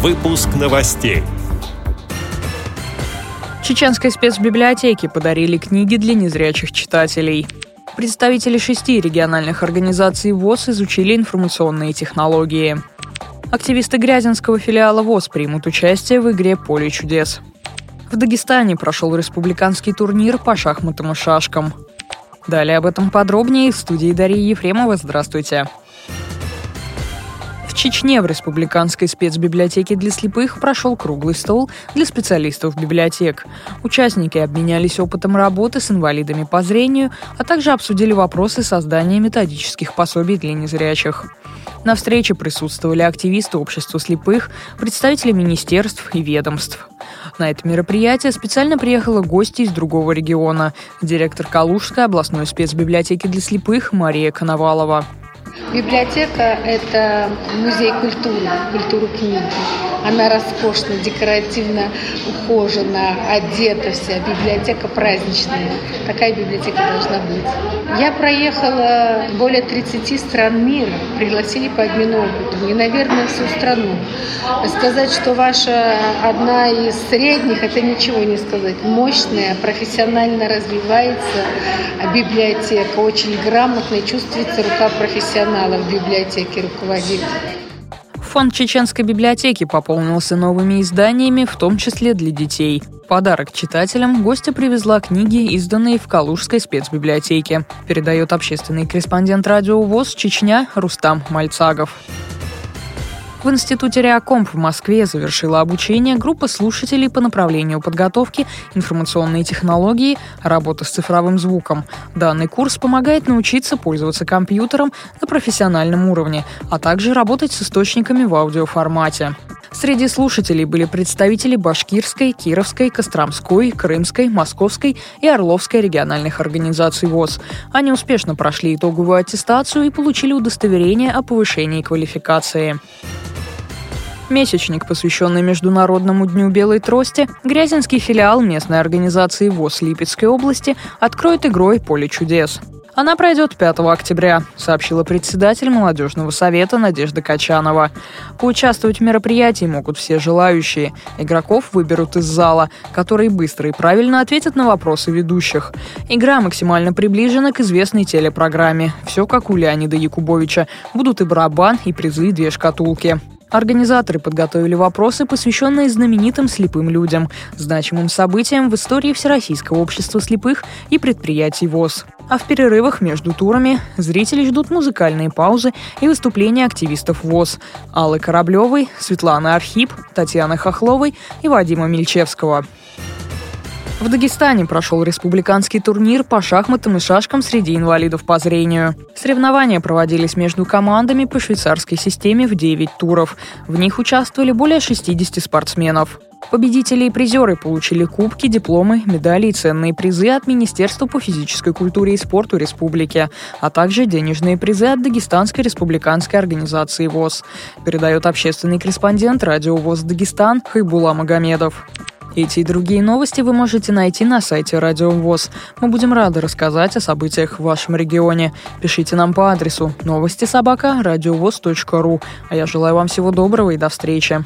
Выпуск новостей. Чеченской спецбиблиотеке подарили книги для незрячих читателей. Представители шести региональных организаций ВОЗ изучили информационные технологии. Активисты Грязинского филиала ВОЗ примут участие в игре «Поле чудес». В Дагестане прошел республиканский турнир по шахматам и шашкам. Далее об этом подробнее в студии Дарьи Ефремова. Здравствуйте. Чечне в Республиканской спецбиблиотеке для слепых прошел круглый стол для специалистов библиотек. Участники обменялись опытом работы с инвалидами по зрению, а также обсудили вопросы создания методических пособий для незрячих. На встрече присутствовали активисты общества слепых, представители министерств и ведомств. На это мероприятие специально приехала гости из другого региона – директор Калужской областной спецбиблиотеки для слепых Мария Коновалова. Библиотека – это музей культуры, культуры книги. Она роскошна, декоративно ухожена, одета вся. Библиотека праздничная. Такая библиотека должна быть. Я проехала более 30 стран мира, пригласили по обмену опытом. И, наверное, всю страну. Сказать, что ваша одна из средних, это ничего не сказать. Мощная, профессионально развивается библиотека, очень грамотная, чувствуется рука профессионала в библиотеке руководит. Фонд Чеченской библиотеки пополнился новыми изданиями, в том числе для детей. Подарок читателям гостя привезла книги, изданные в Калужской спецбиблиотеке. Передает общественный корреспондент радио ВОЗ «Чечня» Рустам Мальцагов. В Институте Реакомп в Москве завершила обучение группа слушателей по направлению подготовки информационные технологии, работа с цифровым звуком. Данный курс помогает научиться пользоваться компьютером на профессиональном уровне, а также работать с источниками в аудиоформате. Среди слушателей были представители Башкирской, Кировской, Костромской, Крымской, Московской и Орловской региональных организаций ВОЗ. Они успешно прошли итоговую аттестацию и получили удостоверение о повышении квалификации. Месячник, посвященный Международному дню белой трости, Грязинский филиал местной организации ВОЗ Липецкой области откроет игрой «Поле чудес». Она пройдет 5 октября, сообщила председатель молодежного совета Надежда Качанова. Поучаствовать в мероприятии могут все желающие. Игроков выберут из зала, которые быстро и правильно ответят на вопросы ведущих. Игра максимально приближена к известной телепрограмме. Все как у Леонида Якубовича. Будут и барабан, и призы, и две шкатулки. Организаторы подготовили вопросы, посвященные знаменитым слепым людям, значимым событиям в истории Всероссийского общества слепых и предприятий ВОЗ. А в перерывах между турами зрители ждут музыкальные паузы и выступления активистов ВОЗ Аллы Кораблевой, Светланы Архип, Татьяны Хохловой и Вадима Мельчевского. В Дагестане прошел республиканский турнир по шахматам и шашкам среди инвалидов по зрению. Соревнования проводились между командами по швейцарской системе в 9 туров. В них участвовали более 60 спортсменов. Победители и призеры получили кубки, дипломы, медали и ценные призы от Министерства по физической культуре и спорту республики, а также денежные призы от Дагестанской республиканской организации ВОЗ. Передает общественный корреспондент радио ВОЗ Дагестан Хайбула Магомедов. Эти и другие новости вы можете найти на сайте Радио ВОЗ. Мы будем рады рассказать о событиях в вашем регионе. Пишите нам по адресу новости собака ру. А я желаю вам всего доброго и до встречи.